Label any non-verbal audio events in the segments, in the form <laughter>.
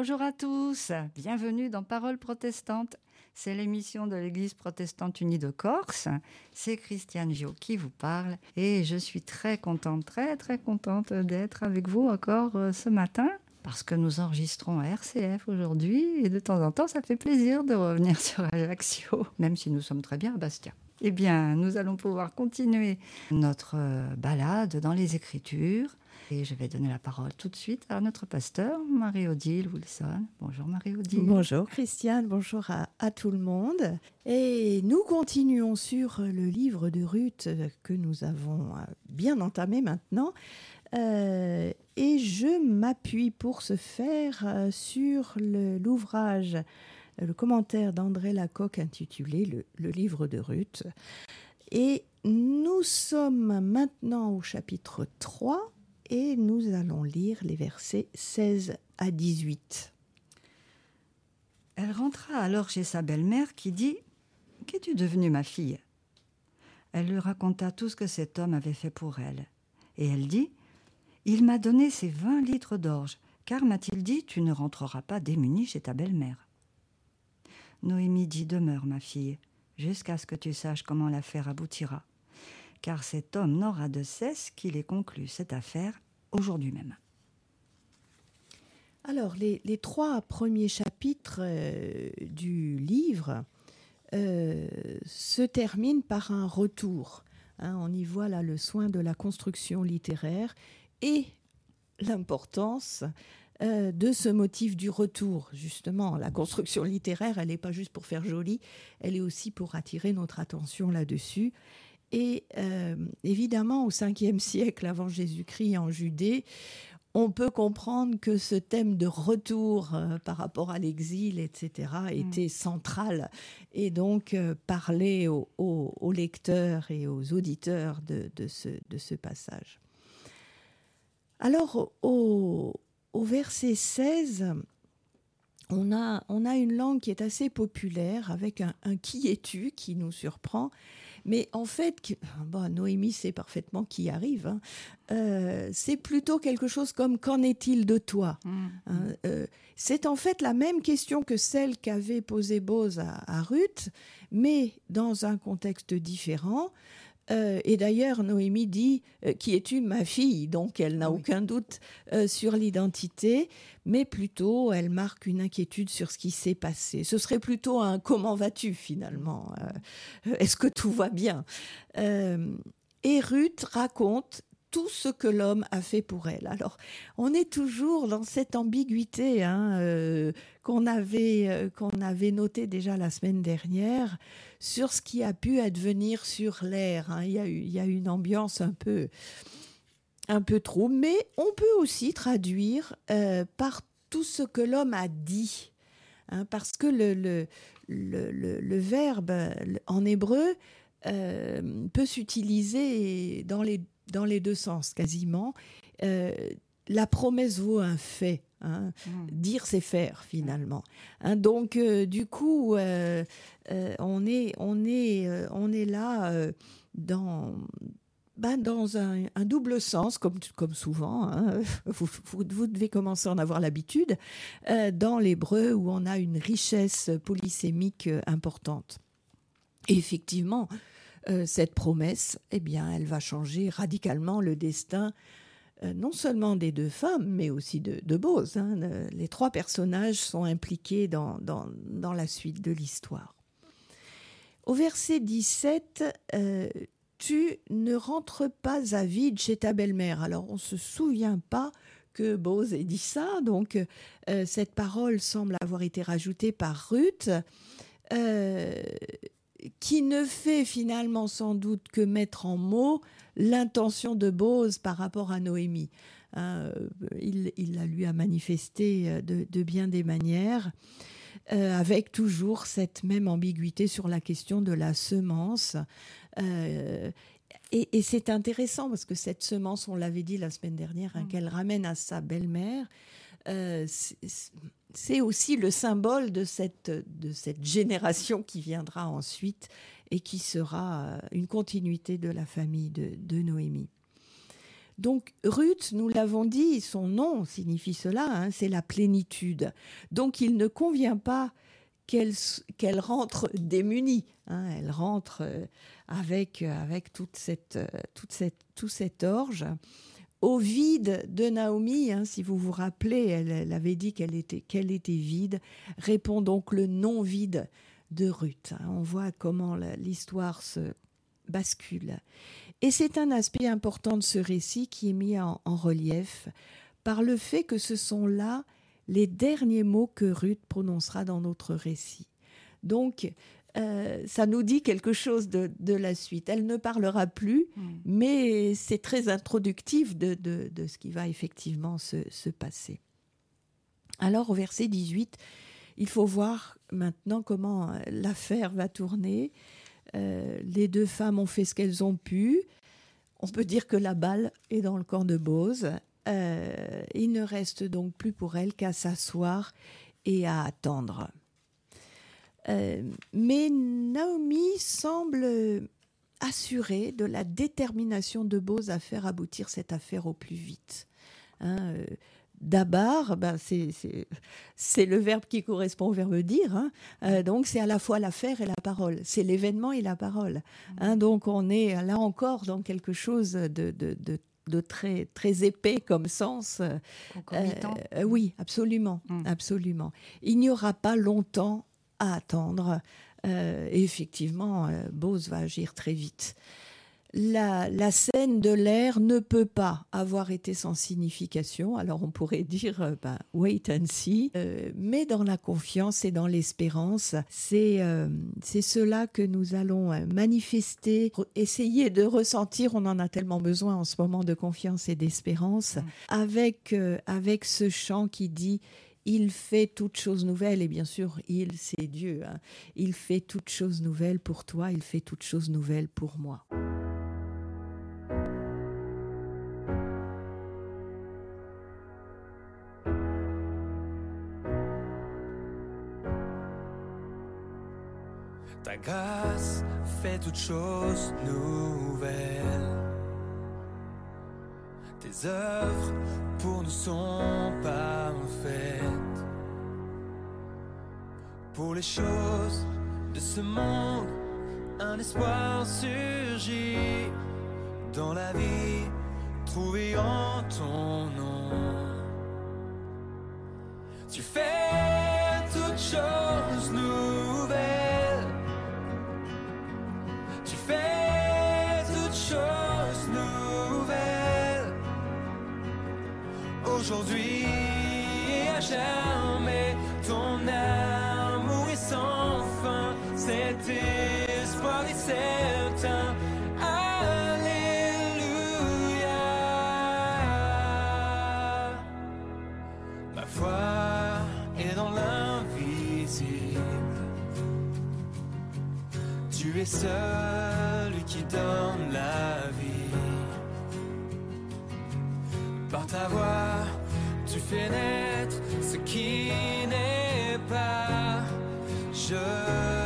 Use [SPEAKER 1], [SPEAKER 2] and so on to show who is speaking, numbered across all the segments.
[SPEAKER 1] Bonjour à tous, bienvenue dans Parole protestante. C'est l'émission de l'Église protestante unie de Corse. C'est Christiane Gio qui vous parle et je suis très contente, très très contente d'être avec vous encore euh, ce matin parce que nous enregistrons à RCF aujourd'hui et de temps en temps ça fait plaisir de revenir <laughs> sur Ajaccio, même si nous sommes très bien à Bastia. Eh bien, nous allons pouvoir continuer notre euh, balade dans les Écritures je vais donner la parole tout de suite à notre pasteur, Marie-Odile Wilson. Bonjour Marie-Odile.
[SPEAKER 2] Bonjour Christiane, bonjour à, tout le monde. Et nous continuons sur le livre de Ruth que nous avons euh, bien entamé maintenant. Euh, et je m'appuie pour ce faire euh, sur l'ouvrage, le, commentaire d'André Lacocque intitulé le, le livre de Ruth. Et nous sommes maintenant au chapitre 3 et nous allons lire les versets 16 à 18.
[SPEAKER 1] Elle rentra alors chez sa belle-mère qui dit Qu'es-tu devenue, ma fille? Elle lui raconta tout ce que cet homme avait fait pour elle. Et elle dit Il m'a donné ses vingt litres d'orge, car m'a-t-il dit Tu ne rentreras pas démunie chez ta belle-mère. Noémie dit Demeure, ma fille, jusqu'à ce que tu saches comment l'affaire aboutira car cet homme n'aura de cesse qu'il ait conclu cette affaire aujourd'hui même.
[SPEAKER 2] Alors, les, trois premiers chapitres euh, du livre euh, se terminent par un retour. Hein. on y voit là le soin de la construction littéraire et l'importance euh, de ce motif du retour. Justement, la construction littéraire, elle n'est pas juste pour faire joli, elle est aussi pour attirer notre attention là-dessus. Et euh, évidemment, au 5e siècle avant Jésus-Christ en Judée, on peut comprendre que ce thème de retour euh, par rapport à l'exil, etc., mm. était central. Et donc, euh, parler aux, lecteurs et aux auditeurs de, ce, passage. Alors, au, verset 16, on a, une langue qui est assez populaire, avec un, un qui es-tu qui nous surprend. Mais en fait, bon, Noémie sait parfaitement qui arrive. Hein. Euh, c'est plutôt quelque chose comme qu'en est-il de toi mmh. hein, euh, C'est en fait la même question que celle qu'avait posée Bose à, Ruth, mais dans un contexte différent. Euh, et d'ailleurs, Noémie dit euh, Qui es-tu, ma fille? Donc, elle n'a aucun doute euh, sur l'identité, mais plutôt, elle marque une inquiétude sur ce qui s'est passé. Ce serait plutôt un Comment vas-tu, finalement? Est-ce que tout va bien? Et Ruth raconte tout ce que l'homme a fait pour elle. Alors, on est toujours dans cette ambiguïté hein, euh, qu'on avait, euh, avait notée déjà la semaine dernière sur ce qui a pu advenir sur l'air. Hein. Il, y a a une ambiance un peu, un peu trop, mais on peut aussi traduire euh, par tout ce que l'homme a dit. Hein, parce que le, le, le, verbe en hébreu peut s'utiliser dans les dans les deux sens quasiment. Euh, la promesse vaut un fait. Hein. Mmh. Dire, c'est faire finalement. Hein, donc, euh, du coup, euh, on, est, on, est, on est là dans, ben, dans un, double sens, comme, comme souvent. Hein. <laughs> Vous, vous, devez commencer à en avoir l'habitude. dans l'hébreu, où on a une richesse polysémique importante. Et effectivement, euh, cette promesse, eh bien, elle va changer radicalement le destin euh, non seulement des deux femmes, mais aussi de, de Bose. Hein. Les trois personnages sont impliqués dans, dans, la suite de l'histoire. Au verset 17, euh, tu ne rentres pas à vide chez ta belle-mère. Alors on ne se souvient pas que Bose ait dit ça, donc cette parole semble avoir été rajoutée par Ruth qui ne fait finalement sans doute que mettre en mots l'intention de Bose par rapport à Noémie. Hein, euh, il, la lui a manifesté euh, de, bien des manières, euh, avec toujours cette même ambiguïté sur la question de la semence. et, c'est intéressant parce que cette semence, on l'avait dit la semaine dernière, hein, mm. qu'elle ramène à sa belle-mère, c'est aussi le symbole de cette, de cette génération qui viendra ensuite et qui sera euh, une continuité de la famille de, Noémie. Donc Ruth, nous l'avons dit, son nom signifie cela, hein, c'est la plénitude. Donc il ne convient pas qu'elle rentre démunie. Hein. elle rentre euh, avec, avec toute cette, toute cette, orge. Au vide de Naomi, hein, si vous vous rappelez, elle, avait dit qu'elle était, vide, répond donc le non vide de Ruth. Hein. on voit comment l'histoire se bascule. Et c'est un aspect important de ce récit qui est mis en, relief par le fait que ce sont là les derniers mots que Ruth prononcera dans notre récit. Donc, euh, ça nous dit quelque chose de, la suite. Elle ne parlera plus, hmm. mais c'est très introductif de, ce qui va effectivement se, passer. Alors, au verset 18, il faut voir maintenant comment l'affaire va tourner. Euh, les deux femmes ont fait ce qu'elles ont pu. On peut dire que la balle est dans le camp de Bose. Euh, il ne reste donc plus pour elles qu'à s'asseoir et à attendre. Euh, mais Naomi semble assurée de la détermination de Bose à faire aboutir cette affaire au plus vite. Hein, D'abord, ben c'est le verbe qui correspond au verbe dire. Hein. Euh, donc, c'est à la fois l'affaire et la parole. C'est l'événement et la parole. Hein. donc, on est là encore dans quelque chose de, de, de, très, très épais comme sens. Euh, euh, oui, absolument, mm. absolument. Il n'y aura pas longtemps à attendre. et effectivement, Bose va agir très vite la, scène de l'air ne peut pas avoir été sans signification. Alors on pourrait dire, euh, ben, wait and see, euh, mais dans la confiance et dans l'espérance, euh, c'est cela que nous allons manifester, essayer de ressentir. On en a tellement besoin en ce moment de confiance et d'espérance, avec, avec ce chant qui dit il fait toutes choses nouvelles, et bien sûr, il, c'est Dieu. Hein. Il fait toutes choses nouvelles pour toi, il fait toutes choses nouvelles pour moi.
[SPEAKER 3] Ta grâce fait toutes choses nouvelles. Tes œuvres pour nous sont parfaites. Pour les choses de ce monde, un espoir surgit dans la vie trouvée en ton nom. Aujourd'hui et à jamais. Ton amour est sans fin, cet espoir est certain. Alléluia. Ma foi est dans l'invisible. Tu es seul qui donne la vie. Par ta voix tu fais naître ce qui n'est pas. Je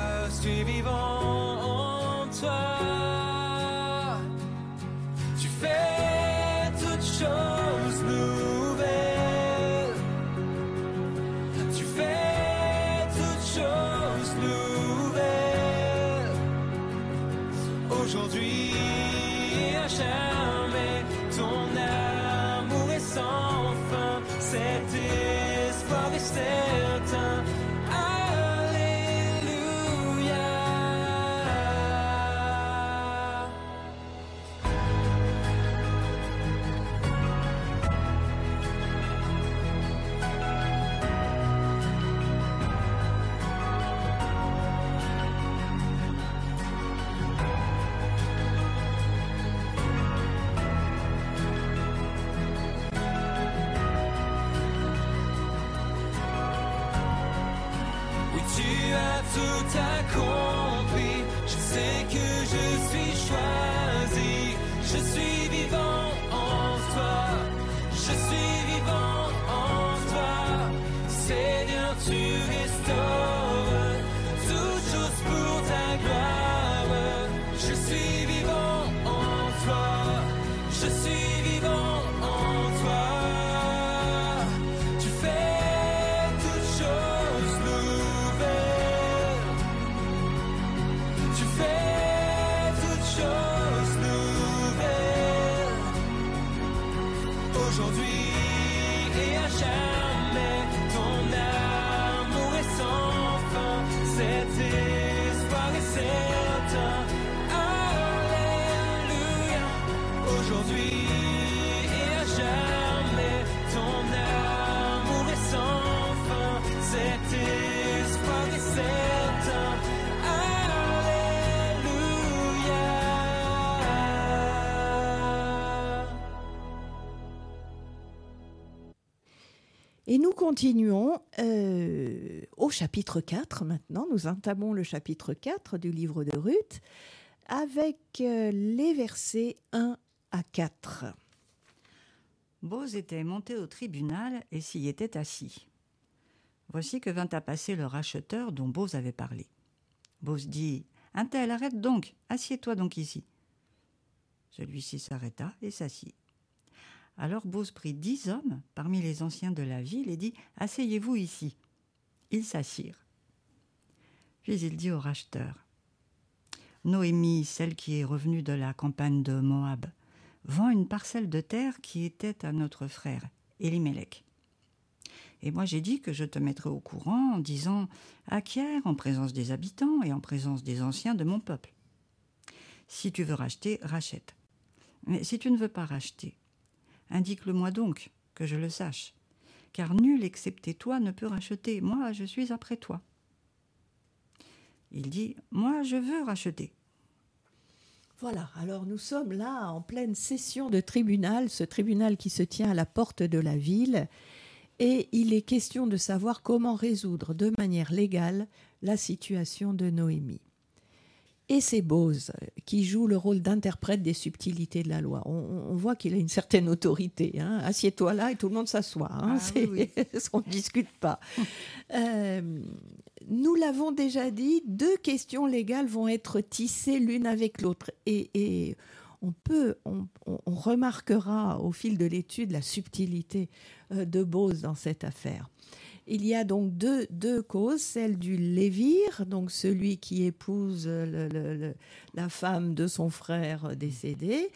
[SPEAKER 3] tu as tout accompli. Je sais que je suis choisi. Je suis vivant en toi. Je suis vivant en toi. Seigneur, Et
[SPEAKER 2] nous continuons euh, au chapitre 4 maintenant. Nous entamons le chapitre 4 du livre de Ruth avec euh, les versets 1 à 4.
[SPEAKER 1] Bose était monté au tribunal et s'y était assis. Voici que vint à passer le racheteur dont Bose avait parlé. Bose dit Un tel, arrête donc, assieds-toi donc ici. Celui-ci s'arrêta et s'assit. Alors Bose prit dix hommes parmi les anciens de la ville et dit Asseyez-vous ici. Ils s'assirent. Puis il dit au racheteur Noémie, celle qui est revenue de la campagne de Moab, vend une parcelle de terre qui était à notre frère, Elimelech. Et moi j'ai dit que je te mettrai au courant en disant Acquiert en présence des habitants et en présence des anciens de mon peuple. Si tu veux racheter, rachète. Mais si tu ne veux pas racheter, indique-le-moi donc, que je le sache. Car nul excepté toi ne peut racheter. Moi, je suis après toi. Il dit Moi, je veux racheter.
[SPEAKER 2] Voilà, alors nous sommes là en pleine session de tribunal, ce tribunal qui se tient à la porte de la ville, et il est question de savoir comment résoudre de manière légale la situation de Noémie. Et c'est Bose qui joue le rôle d'interprète des subtilités de la loi. On, on voit qu'il a une certaine autorité. Hein. Assieds-toi là et tout le monde s'assoit. Hein.
[SPEAKER 1] Ah, oui, <laughs>
[SPEAKER 2] on ne discute pas. Euh, nous l'avons déjà dit, deux questions légales vont être tissées l'une avec l'autre. Et, et on peut, on, on- on remarquera au fil de l'étude la subtilité euh, de Bose dans cette affaire. Il y a donc deux, deux causes, celle du lévir, donc celui qui épouse la femme de son frère décédé.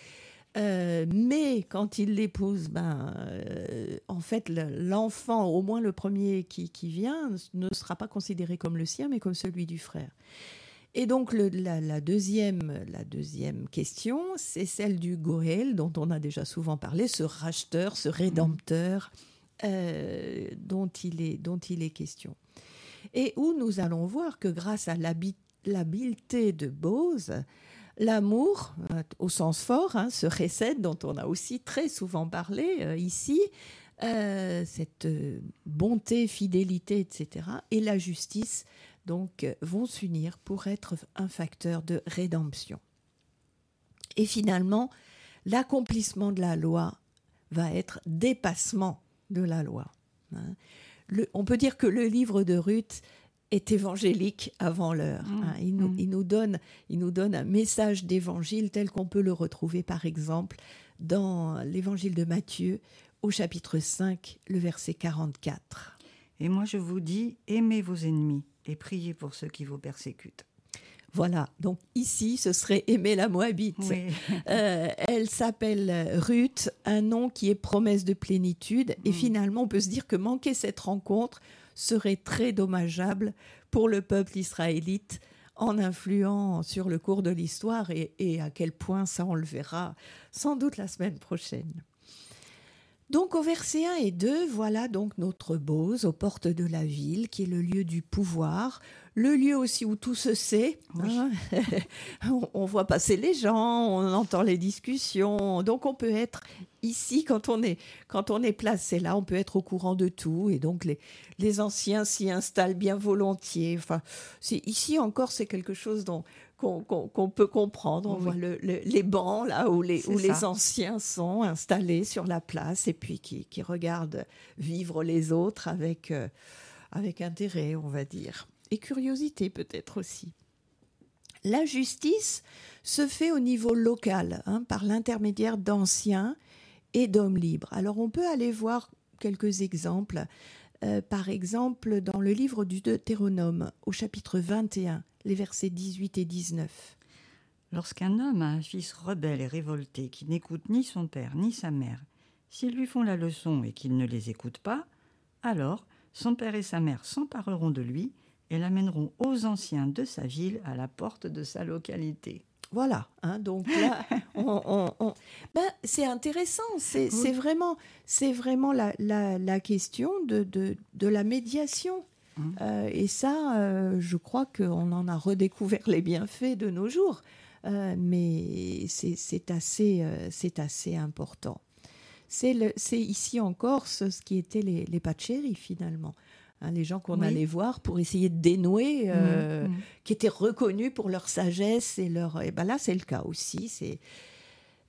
[SPEAKER 2] Euh, mais quand il l'épouse, ben, euh, en fait, le- l'enfant, au moins le premier qui, qui vient, ne sera pas considéré comme le sien, mais comme celui du frère. Et donc la deuxième, la deuxième question, c'est celle du Goël, dont on a déjà souvent parlé, ce racheteur, ce rédempteur euh, dont, il est, dont il est question. Et où nous allons voir que grâce à l'habi- l'habileté de Bose, l'amour, euh, au sens fort, hein, ce recette dont on a aussi très souvent parlé euh, ici, cette bonté, fidélité, etc., et la justice, donc, vont s'unir pour être un facteur de rédemption. Et finalement, l'accomplissement de la loi va être dépassement de la loi. hein. Le- on peut dire que le livre de Ruth est évangélique avant l'heure.
[SPEAKER 1] Mmh,
[SPEAKER 2] hein. Il, nous,
[SPEAKER 1] mmh.
[SPEAKER 2] il nous donne, il nous donne un message d'évangile tel qu'on peut le retrouver par exemple dans l'évangile de Matthieu au chapitre 5, le verset 44.
[SPEAKER 1] Et moi je vous dis, aimez vos ennemis et priez pour ceux qui vous persécutent.
[SPEAKER 2] Voilà, donc ici, ce serait aimer la Moabite.
[SPEAKER 1] Oui. <laughs>
[SPEAKER 2] Euh, elle s'appelle Ruth, un nom qui est promesse de plénitude. Et
[SPEAKER 1] Mm.
[SPEAKER 2] finalement, on peut se dire que manquer cette rencontre serait très dommageable pour le peuple israélite en influant sur le cours de l'histoire et, et à quel point ça, on le verra sans doute la semaine prochaine. Donc au verset 1 et 2, voilà donc notre Bose aux portes de la ville, qui est le lieu du pouvoir, le lieu aussi où tout se sait.
[SPEAKER 1] Oui.
[SPEAKER 2] hein. <laughs> on, on voit passer les gens, on entend les discussions. Donc on peut être ici quand on est quand on est placé là, on peut être au courant de tout et donc les les anciens s'y installent bien volontiers. Enfin, c'est ici encore c'est quelque chose dont qu'on peut comprendre. On
[SPEAKER 1] Oui.
[SPEAKER 2] voit le- le- les bancs là où les où les anciens sont installés sur la place et puis qui, qui regardent vivre les autres avec euh, avec intérêt, on va dire, et curiosité peut-être aussi. La justice se fait au niveau local, hein, par l'intermédiaire d'anciens et d'hommes libres. Alors on peut aller voir quelques exemples. Euh, par exemple, dans le livre du Deutéronome, au chapitre 21, les versets 18 et 19.
[SPEAKER 1] Lorsqu'un homme a un fils rebelle et révolté qui n'écoute ni son père ni sa mère, s'ils lui font la leçon et qu'il ne les écoute pas, alors son père et sa mère s'empareront de lui et l'amèneront aux anciens de sa ville à la porte de sa localité.
[SPEAKER 2] Voilà, hein, donc là, <laughs> on, on- ben, c'est intéressant, c'est
[SPEAKER 1] Oui.
[SPEAKER 2] vraiment, c'est vraiment la, la- la question de, de, de la médiation.
[SPEAKER 1] Mhm.
[SPEAKER 2] Euh, et ça, euh, je crois qu'on en a redécouvert les bienfaits de nos jours, Euh, mais c'est assez, c'est assez important. C'est ici en Corse ce qui étaient les, les paccheri finalement. Hein, les gens qu'on
[SPEAKER 1] Oui.
[SPEAKER 2] allait voir pour essayer de dénouer euh,
[SPEAKER 1] Mhm.
[SPEAKER 2] qui étaient reconnus pour leur sagesse et leur. Et ben là, c'est le cas aussi. C'est.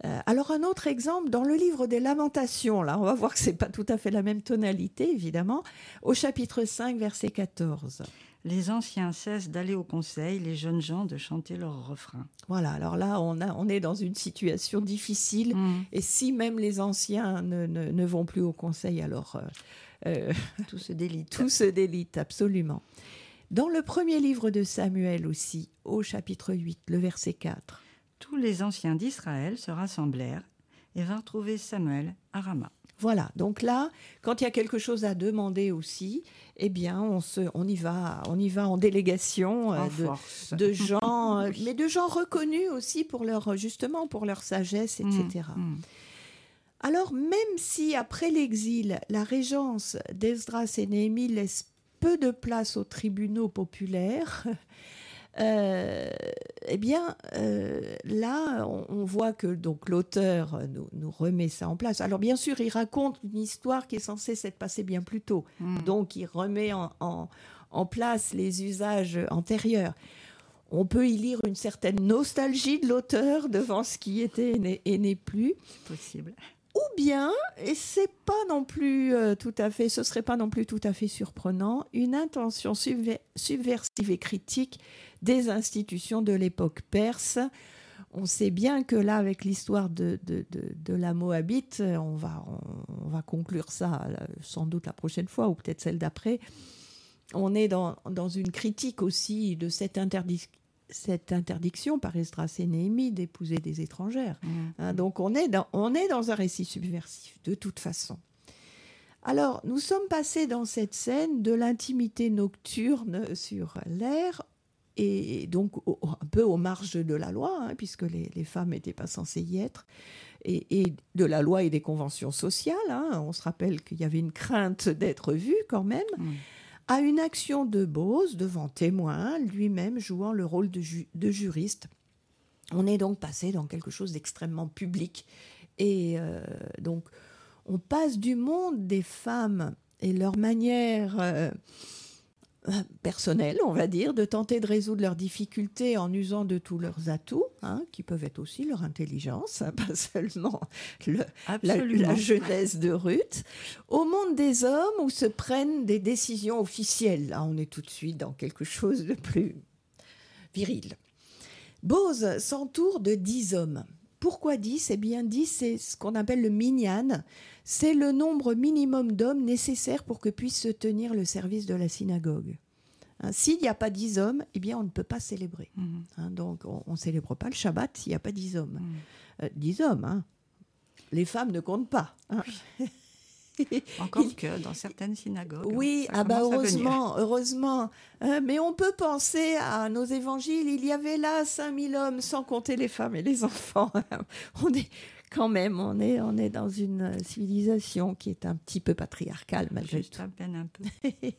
[SPEAKER 2] Euh, alors un autre exemple dans le livre des Lamentations, là, on va voir que c'est pas tout à fait la même tonalité, évidemment, au chapitre 5, verset 14.
[SPEAKER 1] Les anciens cessent d'aller au conseil, les jeunes gens de chanter leurs refrains.
[SPEAKER 2] Voilà, alors là, on, a, on est dans une situation difficile.
[SPEAKER 1] Mhm.
[SPEAKER 2] Et si même les anciens ne, ne- ne vont plus au conseil, alors euh, euh, <laughs>
[SPEAKER 1] Tout se délite.
[SPEAKER 2] tout se délite absolument. Dans le premier livre de Samuel aussi, au chapitre 8, le verset 4.
[SPEAKER 1] Tous les anciens d'Israël se rassemblèrent et vinrent trouver Samuel à Rama.
[SPEAKER 2] Voilà, donc là, quand il y a quelque chose à demander aussi, eh bien, on, se, on, y, va, on y va en délégation euh,
[SPEAKER 1] En
[SPEAKER 2] de, <laughs> gens, euh,
[SPEAKER 1] Oui.
[SPEAKER 2] mais de gens reconnus aussi pour leur, justement, pour leur sagesse, etc. Alors, même si après l'exil, la régence d'Esdras et Néhémie laisse peu de place aux tribunaux populaires, <laughs> euh, eh bien, euh, là, on, on voit que donc l'auteur nous, nous remet ça en place. Alors, bien sûr, il raconte une histoire qui est censée s'être passée bien plus tôt.
[SPEAKER 1] Mhm.
[SPEAKER 2] Donc, il remet en, en- en place les usages antérieurs. On peut y lire une certaine nostalgie de l'auteur devant ce qui était et n'est- et n'est plus
[SPEAKER 1] Possible.
[SPEAKER 2] Ou bien, et c'est pas non plus euh, tout à fait, ce serait pas non plus tout à fait surprenant, une intention subver- subversive et critique des institutions de l'époque perse. On sait bien que là, avec l'histoire de, de, de- la Moabite, euh, on va, on, on va conclure ça euh, sans doute la prochaine fois ou peut-être celle d'après. On est dans, dans une critique aussi de cette, interdic- cette interdiction par Esdras et Néhémie d'épouser des étrangères.
[SPEAKER 1] Mhm.
[SPEAKER 2] Hein, donc on est, dans, on est dans un récit subversif, de toute façon. Alors, nous sommes passés dans cette scène de l'intimité nocturne sur l'air, et donc au- un peu aux marges de la loi, hein, puisque les, les femmes n'étaient pas censées y être, et, et de la loi et des conventions sociales. hein. On se rappelle qu'il y avait une crainte d'être vu quand même
[SPEAKER 1] Mhm.
[SPEAKER 2] À une action de Bose devant témoin, lui-même jouant le rôle de, ju- de juriste. On est donc passé dans quelque chose d'extrêmement public. Et euh, donc, on passe du monde des femmes et leur manière euh, personnelle, on va dire, de tenter de résoudre leurs difficultés en usant de tous leurs atouts, hein, qui peuvent être aussi leur intelligence, hein, <laughs> pas seulement le, la, jeunesse de Ruth, au monde des hommes où se prennent des décisions officielles. Là, on est tout de suite dans quelque chose de plus viril. Bose s'entoure de dix hommes. Pourquoi dix? Eh bien, dix, c'est ce qu'on appelle le minyan. C'est le nombre minimum d'hommes nécessaires pour que puisse se tenir le service de la synagogue. Hein, S'il n'y a pas dix hommes, eh bien, on ne peut pas célébrer.
[SPEAKER 1] Mhm.
[SPEAKER 2] Hein, donc, on ne célèbre pas le Shabbat s'il n'y a pas dix hommes.
[SPEAKER 1] Mhm.
[SPEAKER 2] Euh, dix hommes, hein. Les femmes ne comptent pas. hein. <laughs> <laughs>
[SPEAKER 1] Encore
[SPEAKER 2] Il-
[SPEAKER 1] que dans certaines synagogues.
[SPEAKER 2] Oui,
[SPEAKER 1] ça
[SPEAKER 2] ah bah heureusement, heureusement. Euh, mais on peut penser à nos évangiles. Il y avait là 5000 hommes, sans compter les femmes et les enfants. <laughs> on est quand même, on est, on est dans une civilisation qui est un petit peu patriarcale malgré
[SPEAKER 1] Juste
[SPEAKER 2] tout.
[SPEAKER 1] à peine un peu. <laughs>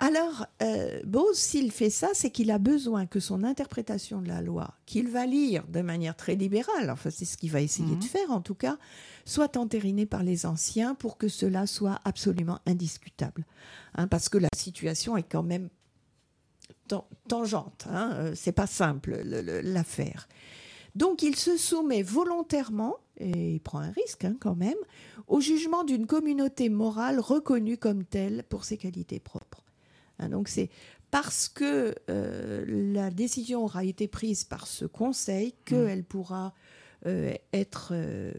[SPEAKER 2] Alors, euh, Bose, s'il fait ça, c'est qu'il a besoin que son interprétation de la loi, qu'il va lire de manière très libérale, enfin c'est ce qu'il va essayer
[SPEAKER 1] Mhm.
[SPEAKER 2] de faire en tout cas, soit entérinée par les anciens pour que cela soit absolument indiscutable. Hein, parce que la situation est quand même tan- tangente, hein, euh, c'est pas simple le- le- l'affaire. Donc il se soumet volontairement, et il prend un risque hein, quand même, au jugement d'une communauté morale reconnue comme telle pour ses qualités propres. Hein, donc c'est parce que euh, la décision aura été prise par ce conseil qu'elle pourra euh, être euh,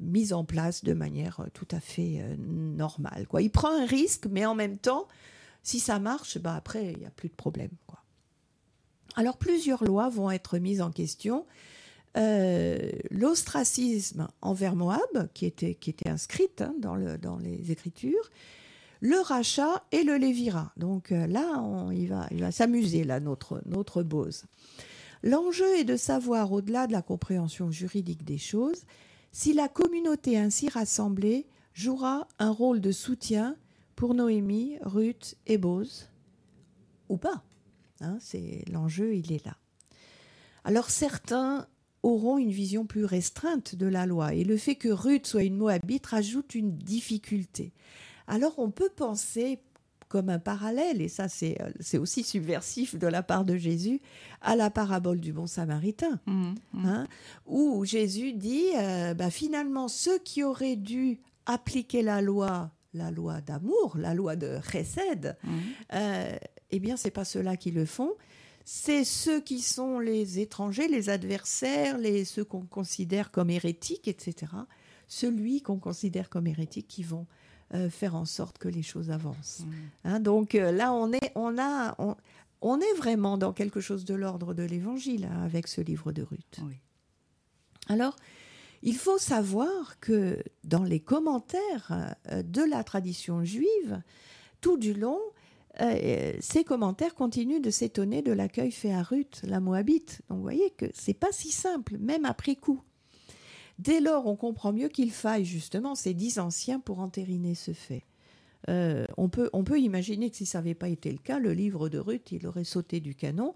[SPEAKER 2] mise en place de manière tout à fait normale. Quoi. Il prend un risque, mais en même temps, si ça marche, bah après, il n'y a plus de problème. Quoi. Alors, plusieurs lois vont être mises en question. Euh, L'ostracisme envers Moab, qui était, qui était inscrite hein, dans, le, dans les Écritures, le rachat et le lévira. Donc euh, là, on, il va, il va s'amuser, là, notre, notre Bose. L'enjeu est de savoir, au-delà de la compréhension juridique des choses, si la communauté ainsi rassemblée jouera un rôle de soutien pour Noémie, Ruth et Bose, ou pas. Hein, c'est l'enjeu, il est là. Alors certains auront une vision plus restreinte de la loi et le fait que Ruth soit une Moabite rajoute une difficulté. Alors on peut penser comme un parallèle, et ça c'est c'est aussi subversif de la part de Jésus, à la parabole du bon samaritain,
[SPEAKER 1] Mhm, mhm.
[SPEAKER 2] hein, où Jésus dit, euh, bah, finalement, ceux qui auraient dû appliquer la loi, la loi d'amour, la loi de chesed,
[SPEAKER 1] Mhm.
[SPEAKER 2] euh, eh bien, c'est pas ceux-là qui le font. C'est ceux qui sont les étrangers, les adversaires, les, ceux qu'on considère comme hérétiques, etc. Celui qu'on considère comme hérétique qui vont euh, faire en sorte que les choses avancent.
[SPEAKER 1] Mhm.
[SPEAKER 2] Hein, donc euh, là, on est, on, a, on, on est vraiment dans quelque chose de l'ordre de l'Évangile hein, avec ce livre de Ruth.
[SPEAKER 1] Oui.
[SPEAKER 2] Alors, il faut savoir que dans les commentaires euh, de la tradition juive, tout du long, euh, ces commentaires continuent de s'étonner de l'accueil fait à Ruth, la Moabite. Donc, vous voyez que c'est pas si simple, même après coup. Dès lors, on comprend mieux qu'il faille justement ces dix anciens pour entériner ce fait. Euh, on, peut, on peut imaginer que si ça n'avait pas été le cas, le livre de Ruth, il aurait sauté du canon.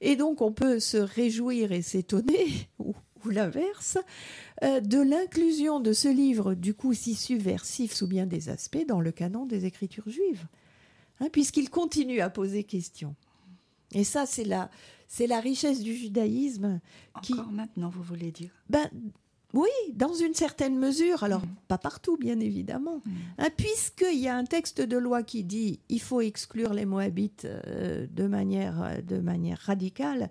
[SPEAKER 2] Et donc, on peut se réjouir et s'étonner, <laughs> ou, ou l'inverse, euh, de l'inclusion de ce livre, du coup si subversif sous bien des aspects, dans le canon des Écritures juives, Hein, puisqu'il continue à poser question. Et ça, c'est la, c'est la richesse du judaïsme. Qui-
[SPEAKER 1] Encore maintenant, vous voulez dire?
[SPEAKER 2] Ben, oui, dans une certaine mesure. Alors,
[SPEAKER 1] Mhm.
[SPEAKER 2] pas partout, bien évidemment.
[SPEAKER 1] Mhm.
[SPEAKER 2] Hein, Puisqu'il y a un texte de loi qui dit il faut exclure les Moabites euh, de, manière, euh, de manière radicale,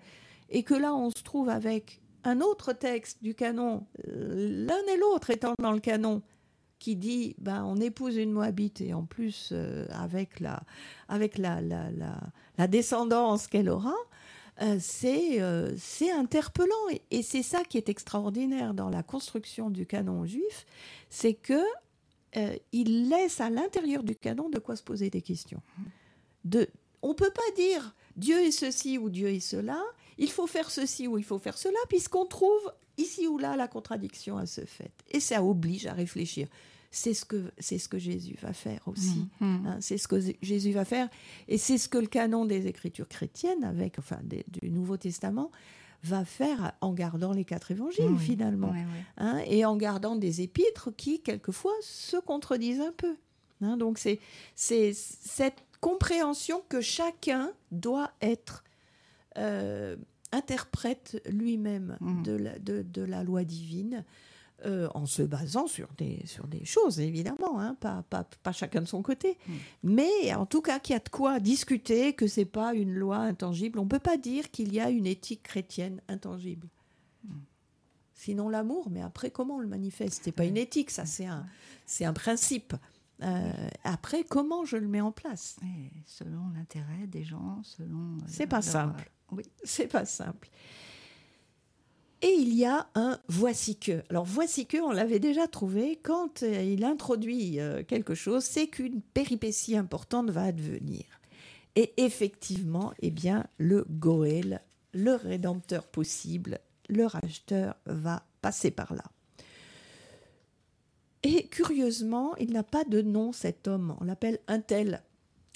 [SPEAKER 2] et que là, on se trouve avec un autre texte du canon, euh, l'un et l'autre étant dans le canon, qui dit ben, on épouse une Moabite, et en plus, euh, avec, la, avec la, la, la, la descendance qu'elle aura, euh, c'est euh, c'est interpellant. Et, c'est ça qui est extraordinaire dans la construction du canon juif, c'est que euh, il laisse à l'intérieur du canon de quoi se poser des questions. On peut pas dire Dieu est ceci ou Dieu est cela, il faut faire ceci ou il faut faire cela, puisqu'on trouve ici ou là la contradiction à ce fait. Et ça oblige à réfléchir. C'est ce que, c'est ce que Jésus va faire aussi.
[SPEAKER 1] Mhm.
[SPEAKER 2] Hein, c'est ce que Jésus va faire et c'est ce que le canon des Écritures chrétiennes, avec enfin des- du Nouveau Testament, va faire en gardant les quatre évangiles
[SPEAKER 1] Oui,
[SPEAKER 2] finalement, hein, et en gardant des épîtres qui quelquefois se contredisent un peu. hein. donc c'est c'est cette compréhension que chacun doit être euh, interprète lui-même de, la, de, de la loi divine. Euh, en se basant sur des, sur des choses, évidemment, hein, pas, pas, pas chacun de son côté.
[SPEAKER 1] Mm.
[SPEAKER 2] Mais en tout cas, qu'il y a de quoi discuter, que c'est pas une loi intangible. On ne peut pas dire qu'il y a une éthique chrétienne intangible. Sinon l'amour, mais après, comment on le manifeste? C'est pas une éthique, ça, c'est un, c'est un principe. Euh, après, comment je le mets en place?
[SPEAKER 1] Et selon l'intérêt des gens, selon. euh,
[SPEAKER 2] C'est pas
[SPEAKER 1] leur-
[SPEAKER 2] simple.
[SPEAKER 1] Oui.
[SPEAKER 2] C'est pas simple. Et il y a un voici que. Alors voici que, on l'avait déjà trouvé quand euh, il introduit euh, quelque chose, c'est qu'une péripétie importante va advenir. Et effectivement, eh bien, le Goël, le rédempteur possible, le racheteur, va passer par là. Et curieusement, il n'a pas de nom, cet homme. On l'appelle un tel.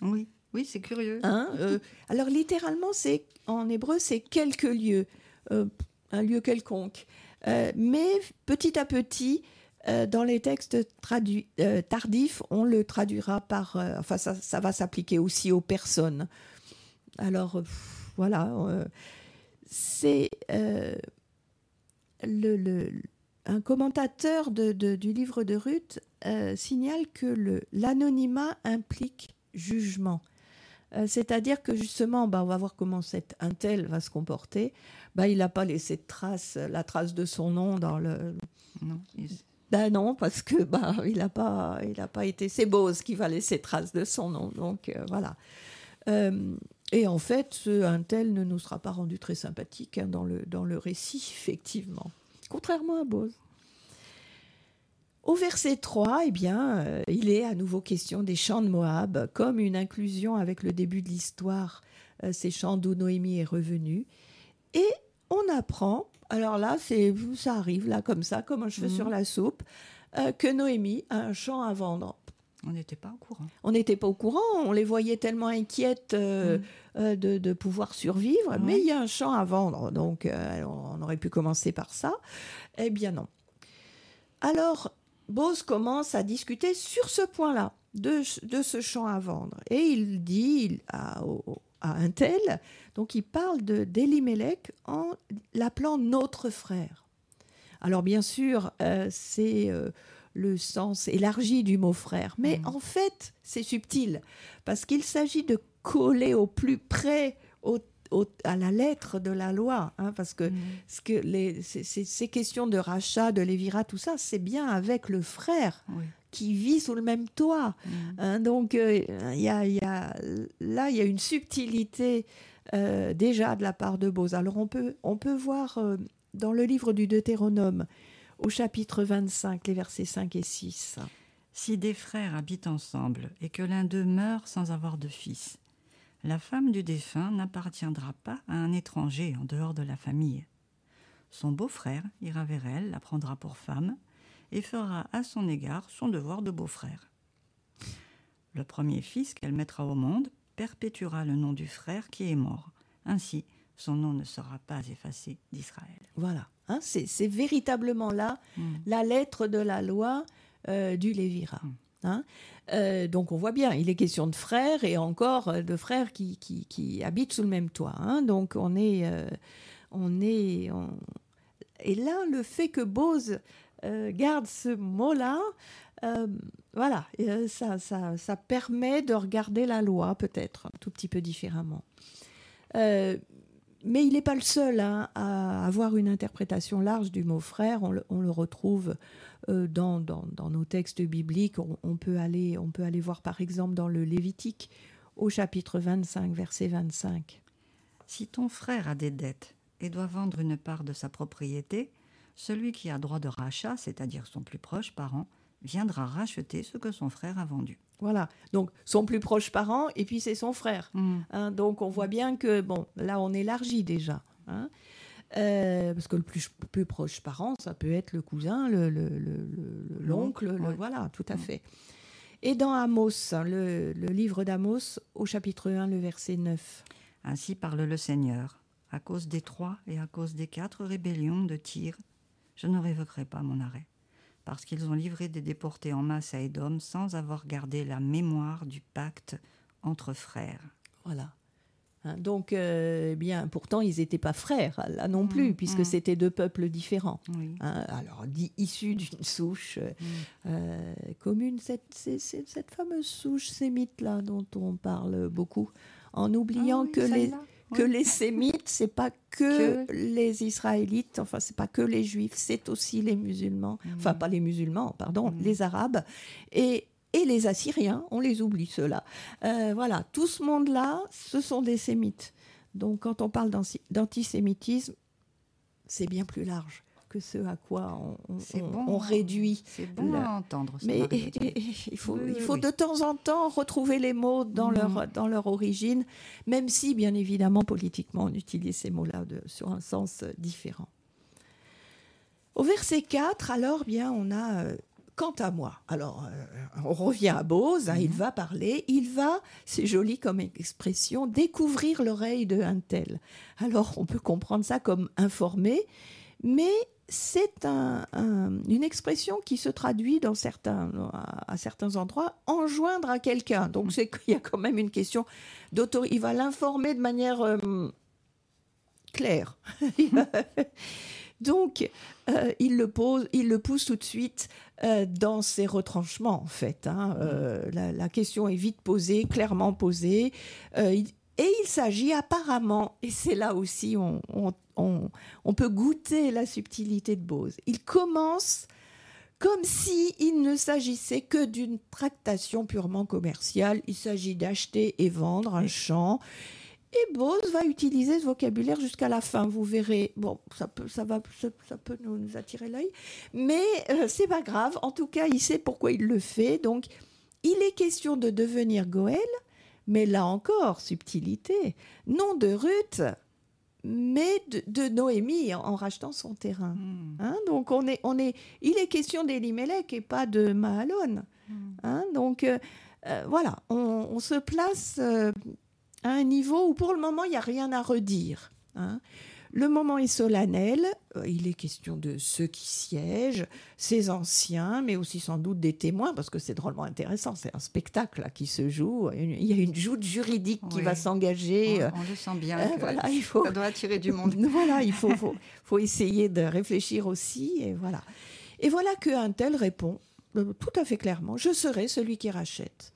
[SPEAKER 1] Oui, oui, c'est curieux.
[SPEAKER 2] Hein, euh, alors littéralement, c'est en hébreu, c'est quelques lieux, euh, un lieu quelconque. Euh, mais petit à petit, euh, dans les textes euh, tardifs, on le traduira par. enfin, ça, va s'appliquer aussi aux personnes. Alors voilà, c'est le, un commentateur du livre de Ruth signale que l'anonymat implique jugement. C'est-à-dire que justement, bah, on va voir comment cet un tel va se comporter. Bah, il n'a pas laissé de trace, la trace de son nom dans le.
[SPEAKER 1] Non, il-
[SPEAKER 2] Ben non, parce que bah, il n'a pas, il a pas été. C'est Bose qui va laisser trace de son nom. Donc euh, voilà. Euh, et en fait, ce un tel ne nous sera pas rendu très sympathique hein, dans, le, dans le récit, effectivement. Contrairement à Bose. Au verset 3, eh bien, euh, il est à nouveau question des chants de Moab, comme une inclusion avec le début de l'histoire, euh, ces chants d'où Noémie est revenue. Et on apprend, alors là, c'est ça arrive là comme ça, comme un cheveu
[SPEAKER 1] Mhm.
[SPEAKER 2] sur la soupe, euh, que Noémie a un champ à vendre.
[SPEAKER 1] On n'était pas au courant.
[SPEAKER 2] On n'était pas au courant, on les voyait tellement inquiètes euh,
[SPEAKER 1] Mm.
[SPEAKER 2] euh, de, de pouvoir survivre, mais il y a un champ à vendre, donc on aurait pu commencer par ça. Eh bien non. Alors, Bose commence à discuter sur ce point-là, de, de ce champ à vendre. Et il dit il- à, au- à un tel, donc il parle de d'Elimelech en l'appelant notre frère. Alors bien sûr, euh, c'est euh, le sens élargi du mot frère, mais
[SPEAKER 1] Mhm.
[SPEAKER 2] en fait, c'est subtil, parce qu'il s'agit de coller au plus près au- au- à la lettre de la loi, hein, parce que ce que les, ces, ces- ces questions de rachat, de lévirat, tout ça, c'est bien avec le frère
[SPEAKER 1] Oui.
[SPEAKER 2] Qui vit sous le même toit.
[SPEAKER 1] Mhm.
[SPEAKER 2] hein. donc, euh, il y a, y a- là, il y a une subtilité euh, déjà de la part de Bose. Alors, on peut, on peut voir euh, dans le livre du Deutéronome, au chapitre 25, les versets 5 et 6.
[SPEAKER 1] Si des frères habitent ensemble et que l'un d'eux meurt sans avoir de fils, la femme du défunt n'appartiendra pas à un étranger en dehors de la famille. Son beau-frère ira vers elle, la prendra pour femme et fera à son égard son devoir de beau-frère. Le premier fils qu'elle mettra au monde perpétuera le nom du frère qui est mort. Ainsi, son nom ne sera pas effacé d'Israël.
[SPEAKER 2] Voilà, hein, c'est c'est véritablement là
[SPEAKER 1] Mm.
[SPEAKER 2] la lettre de la loi euh, du Lévirat.
[SPEAKER 1] Mm.
[SPEAKER 2] hein. Euh, donc on voit bien, il est question de frères et encore euh, de frères qui, qui, qui habitent sous le même toit. hein. Donc on est, euh, on est, on- et là le fait que Bose euh, garde ce mot-là, euh, voilà, euh, ça, ça, ça permet de regarder la loi peut-être un tout petit peu différemment. Mais il n'est pas le seul hein, à avoir une interprétation large du mot frère. On le, retrouve dans, dans- dans nos textes bibliques. On, on peut aller, on peut aller voir par exemple dans le Lévitique au chapitre 25, verset 25.
[SPEAKER 1] Si ton frère a des dettes et doit vendre une part de sa propriété, celui qui a droit de rachat, c'est-à-dire son plus proche parent, viendra racheter ce que son frère a vendu.
[SPEAKER 2] Voilà. Donc son plus proche parent et puis c'est son frère. hein. donc on voit bien que bon, là on élargit déjà. hein. Euh, parce que le plus, plus proche parent, ça peut être le cousin, le- le- le- le- le- l'oncle, le-
[SPEAKER 1] ouais.
[SPEAKER 2] voilà, tout à
[SPEAKER 1] Mm.
[SPEAKER 2] fait. Et dans Amos, hein, le, le livre d'Amos, au chapitre 1, le verset 9.
[SPEAKER 1] Ainsi parle le Seigneur. À cause des trois et à cause des quatre rébellions de Tyr, je ne révoquerai pas mon arrêt, parce qu'ils ont livré des déportés en masse à Édom sans avoir gardé la mémoire du pacte entre frères.
[SPEAKER 2] Voilà. Hein, donc, euh, eh bien, pourtant, ils n'étaient pas frères, là non plus,
[SPEAKER 1] Mm,
[SPEAKER 2] puisque
[SPEAKER 1] mm.
[SPEAKER 2] c'était deux peuples différents.
[SPEAKER 1] Oui.
[SPEAKER 2] hein. alors, dit issus d'une souche euh,
[SPEAKER 1] Mm.
[SPEAKER 2] euh, commune, cette, fameuse souche sémite-là dont on parle beaucoup, en oubliant
[SPEAKER 1] Ah oui,
[SPEAKER 2] que, les, que les sémites, c'est pas que,
[SPEAKER 1] Que-
[SPEAKER 2] les Israélites, enfin, c'est pas que les Juifs, c'est aussi les musulmans, enfin, pas les musulmans, pardon,
[SPEAKER 1] Mm.
[SPEAKER 2] les Arabes, et, et les Assyriens, on les oublie, ceux-là. Euh, voilà, tout ce monde-là, ce sont des sémites. Donc, quand on parle d'anti- d'antisémitisme, c'est bien plus large que ce à quoi on, on- on-
[SPEAKER 1] bon.
[SPEAKER 2] on réduit.
[SPEAKER 1] C'est bon
[SPEAKER 2] le-
[SPEAKER 1] à entendre. ça,
[SPEAKER 2] Mais <laughs> il faut,
[SPEAKER 1] Oui,
[SPEAKER 2] il faut
[SPEAKER 1] oui.
[SPEAKER 2] de temps en temps retrouver les mots dans,
[SPEAKER 1] Mhm.
[SPEAKER 2] leur, dans leur origine, même si, bien évidemment, politiquement, on utilise ces mots-là sur un sens euh, différent. Au verset 4, alors, bien, on a euh, quant à moi. Alors, euh, on revient à Bose, hein, il
[SPEAKER 1] Mhm.
[SPEAKER 2] va parler, il va, c'est joli comme expression, découvrir l'oreille de un tel. Alors, on peut comprendre ça comme informer, mais c'est un- un- une expression qui se traduit dans certains, à, à certains endroits, enjoindre à quelqu'un. Donc, c'est qu'il y a quand même une question d'autorité. Il va l'informer de manière euh, claire. <laughs> Donc, euh, il le pose, il le pousse tout de suite euh, dans ses retranchements, en fait. hein. Euh, la, la question est vite posée, clairement posée. Il- et il s'agit apparemment, et c'est là aussi on, peut goûter la subtilité de Bose. Il commence comme si il ne s'agissait que d'une tractation purement commerciale. Il s'agit d'acheter et vendre un champ. Et Bose va utiliser ce vocabulaire jusqu'à la fin. Vous verrez. Bon, ça peut, ça va, ça, peut nous, attirer l'œil, mais euh, c'est pas grave. En tout cas, il sait pourquoi il le fait. Donc, il est question de devenir Goël, mais là encore, subtilité. Non de Ruth, mais de, Noémie en, rachetant son terrain. Hmm. Hein, donc, on est, on est, il est question d'Elimelech et pas de Mahalon. Hmm. Hein, donc, euh, euh, voilà, on, se place à un niveau où pour le moment, il n'y a rien à redire. Hein. Le moment est solennel, euh, il est question de ceux qui siègent, ces anciens, mais aussi sans doute des témoins, parce que c'est drôlement intéressant, c'est un spectacle qui se joue, il y a une joute juridique qui va s'engager.
[SPEAKER 1] On, le sent bien, euh, voilà, il faut, ça doit attirer du monde. <laughs>
[SPEAKER 2] voilà, il faut, faut, faut, essayer de réfléchir aussi, et voilà. Et voilà qu'un tel répond euh, tout à fait clairement, je serai celui qui rachète.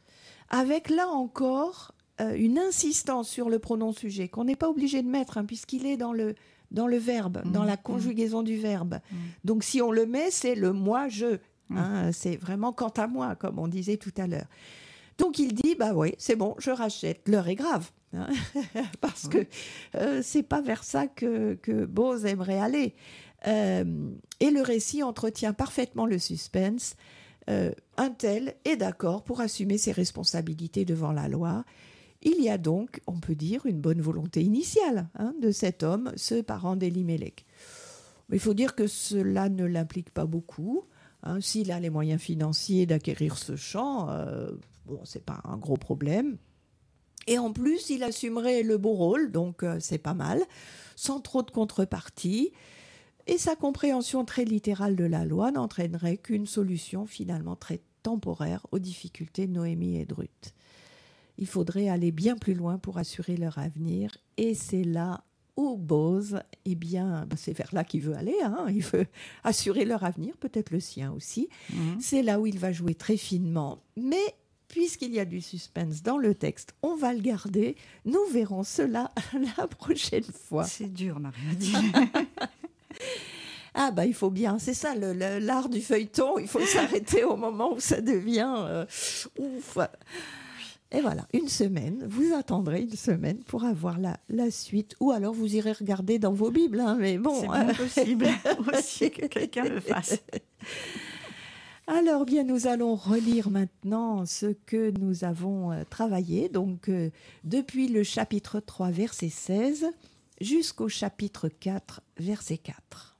[SPEAKER 2] Avec là encore euh, une insistance sur le pronom sujet qu'on n'est pas obligé de mettre, hein, puisqu'il est dans le, dans le verbe, mmh. dans la mmh. conjugaison du verbe. Mmh. Donc si on le met, c'est le moi, je. Hein, c'est vraiment quant à moi, comme on disait tout à l'heure. Donc il dit, bah oui, c'est bon, je rachète. L'heure est grave. Hein, <laughs> parce que euh, c'est pas vers ça que, que Bose aimerait aller. Euh, et le récit entretient parfaitement le suspense. un tel est d'accord pour assumer ses responsabilités devant la loi il y a donc, on peut dire, une bonne volonté initiale hein, de cet homme, ce parent d'Elimelech. Mais il faut dire que cela ne l'implique pas beaucoup. Hein. S'il a les moyens financiers d'acquérir ce champ, euh, bon, c'est pas un gros problème. Et en plus, il assumerait le beau rôle, donc euh, c'est pas mal, sans trop de contrepartie. Et sa compréhension très littérale de la loi n'entraînerait qu'une solution finalement très temporaire aux difficultés de Noémie et de Ruth il faudrait aller bien plus loin pour assurer leur avenir. Et c'est là où Bose, eh bien, bah, c'est vers là qu'il veut aller. Hein. Il veut <laughs> assurer leur avenir, peut-être le sien aussi. Mhm. C'est là où il va jouer très finement. Mais puisqu'il y a du suspense dans le texte, on va le garder. Nous verrons cela <laughs> la prochaine fois.
[SPEAKER 1] C'est dur, Maria. <laughs>
[SPEAKER 2] ah bah il faut bien, c'est ça l'art du feuilleton, il faut s'arrêter au moment où ça devient euh, ouf. Et voilà, une semaine, vous attendrez une semaine pour avoir la, la suite, ou alors vous irez regarder dans vos Bibles, hein, mais bon.
[SPEAKER 1] C'est bien possible <laughs> aussi que quelqu'un le fasse. <laughs>
[SPEAKER 2] Alors bien, nous allons relire maintenant ce que nous avons euh, travaillé, donc euh, depuis le chapitre 3, verset 16, jusqu'au chapitre 4, verset 4.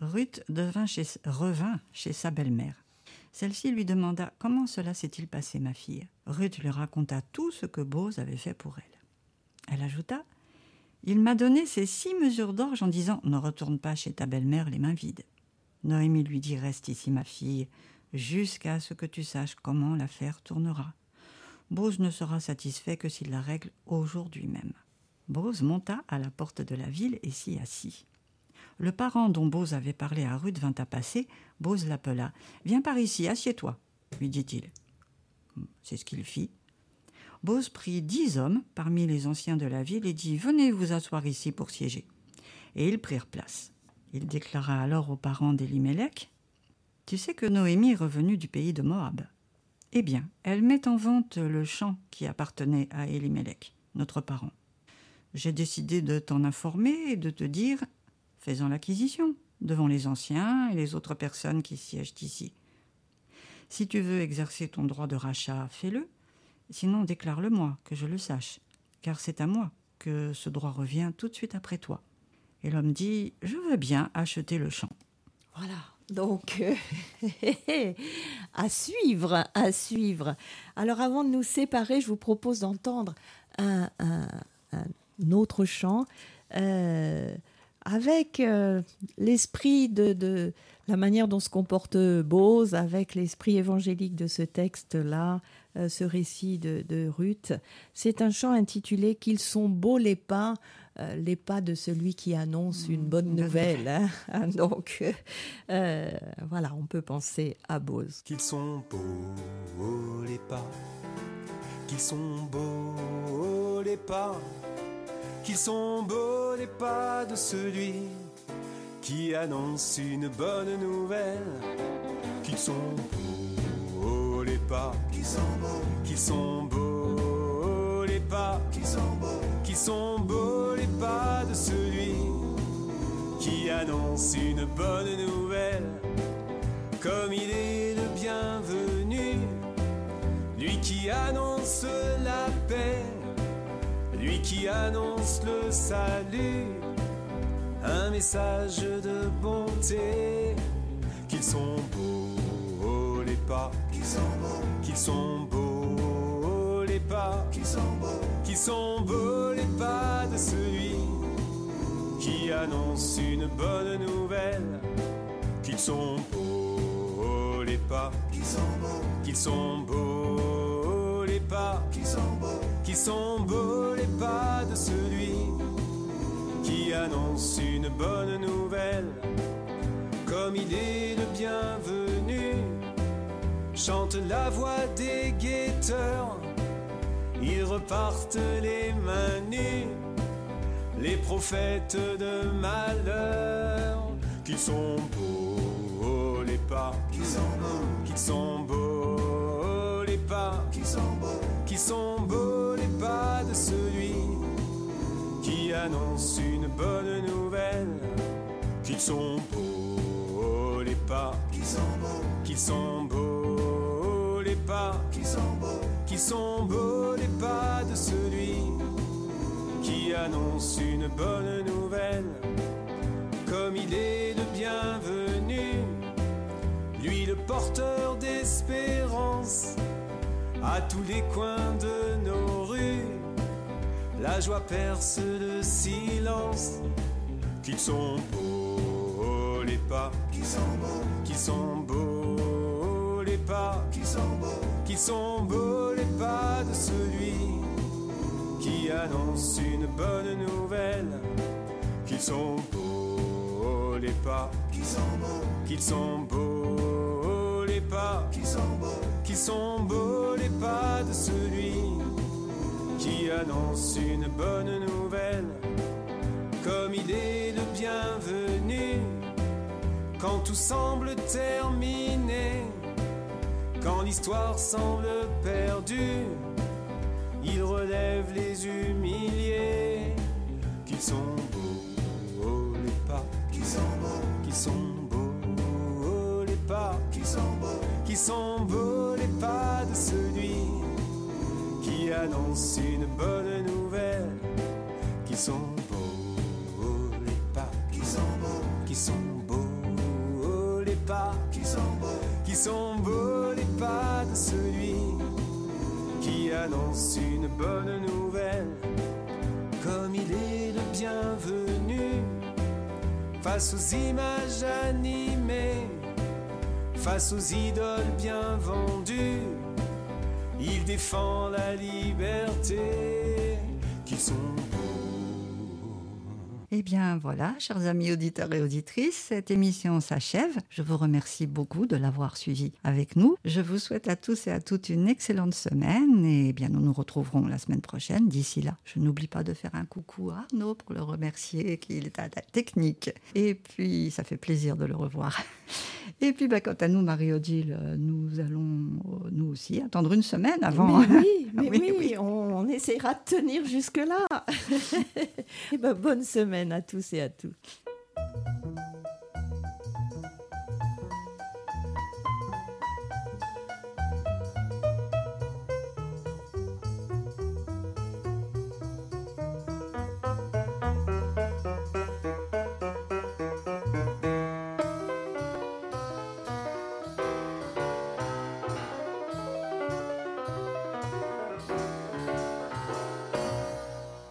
[SPEAKER 1] Ruth devint chez, revint chez sa belle-mère. Celle-ci lui demanda Comment cela s'est-il passé, ma fille? Ruth lui raconta tout ce que Bose avait fait pour elle. Elle ajouta Il m'a donné ces six mesures d'orge en disant Ne retourne pas chez ta belle-mère les mains vides. Noémie lui dit Reste ici, ma fille, jusqu'à ce que tu saches comment l'affaire tournera. Bose ne sera satisfait que s'il la règle aujourd'hui même. Bose monta à la porte de la ville et s'y assit. Le parent dont Bose avait parlé à Ruth vint à passer. Bose l'appela. Viens par ici, assieds-toi, lui dit-il. C'est ce qu'il fit. Bose prit dix hommes parmi les anciens de la ville et dit Venez vous asseoir ici pour siéger. Et ils prirent place. Il déclara alors aux parents d'Elimelech Tu sais que Noémie est revenue du pays de Moab. Eh bien, elle met en vente le champ qui appartenait à Elimelech, notre parent. J'ai décidé de t'en informer et de te dire faisant l'acquisition devant les anciens et les autres personnes qui siègent ici. Si tu veux exercer ton droit de rachat, fais-le, sinon déclare-le-moi, que je le sache, car c'est à moi que ce droit revient tout de suite après toi. Et l'homme dit Je veux bien acheter le champ.
[SPEAKER 2] Voilà. Donc, euh, <laughs> à suivre, à suivre. Alors, avant de nous séparer, je vous propose d'entendre un, autre chant. Euh, avec euh, l'esprit de, la manière dont se comporte Bose, avec l'esprit évangélique de ce texte-là, euh, ce récit de, Ruth. C'est un chant intitulé Qu'ils sont beaux les pas, euh, les pas de celui qui annonce une bonne nouvelle. Hein. <laughs> Donc voilà, on peut penser à Bose.
[SPEAKER 3] Qu'ils sont beaux les pas, qu'ils sont beaux les pas qu'ils sont beaux les pas de celui qui annonce une bonne nouvelle, qu'ils sont beaux les pas, qu'ils sont beaux, qu'ils sont beaux les pas, qu'ils sont beaux, qu'ils sont beaux les pas de celui qui annonce une bonne nouvelle, comme il est le bienvenu, lui qui annonce la paix, lui qui annonce le salut, un message de bonté, qu'ils sont beaux les pas, qu'ils sont beaux, qu'ils sont beaux les pas, qu'ils sont beaux, qu'ils sont beaux les pas de celui qui annonce une bonne nouvelle, qu'ils sont beaux les pas, qu'ils sont beaux, qu'ils sont beaux les pas, qu'ils sont beaux, qu'ils sont beaux les pas de celui qui annonce une bonne nouvelle, comme il est le bienvenu, chante la voix des guetteurs, ils repartent les mains nues les prophètes de malheur, qu'ils sont beaux les pas, qu'ils sont beaux, qu'ils sont beaux les pas, qu'ils sont beaux, qu'ils sont annonce une bonne nouvelle, qu'ils sont beaux les pas, qu'ils sont beaux, qu'ils sont beaux les pas, qu'ils sont beaux, qu'ils sont beaux les pas de celui qui annonce une bonne nouvelle, comme il est le bienvenu, lui le porteur d'espérance, à tous les coins de nos la joie perce le silence, qu'ils sont beaux les pas, qu'ils sont beaux, qu'ils sont beaux les pas, qu'ils sont beaux, qu'ils sont beaux les pas de celui qui annonce une bonne nouvelle, qu'ils sont beaux les pas, qu'ils sont beaux, qu'ils sont beaux les pas, qu'ils sont beaux, qu'ils sont beaux les pas de celui annonce une bonne nouvelle, comme il est le bienvenu, quand tout semble terminé, quand l'histoire semble perdue il relève les humiliés, qu'ils sont beaux les pas, qu'ils sont beaux, qu'ils sont beaux les pas, qu'ils sont beaux, qu'ils sont beaux annonce une bonne nouvelle, qu'ils sont beaux les pas, qu'ils sont beaux, qu'ils sont beaux les pas, qu'ils sont beaux, qu'ils sont beaux les pas de celui qui annonce une bonne nouvelle, comme il est le bienvenu, face aux images animées, face aux idoles bien vendues, il défend la liberté, qui sont
[SPEAKER 1] Eh bien voilà, chers amis auditeurs et auditrices, cette émission s'achève. Je vous remercie beaucoup de l'avoir suivi avec nous. Je vous souhaite à tous et à toutes une excellente semaine et eh bien nous nous retrouverons la semaine prochaine. D'ici là, je n'oublie pas de faire un coucou à Arnaud pour le remercier qu'il est à la technique. Et puis ça fait plaisir de le revoir. Et puis bah, quant à nous, Marie-Odile, nous allons nous aussi attendre une semaine avant.
[SPEAKER 2] Mais oui, <laughs> mais oui, oui, On, on essaiera de tenir jusque-là. <laughs> ben, bonne à tous et à toutes.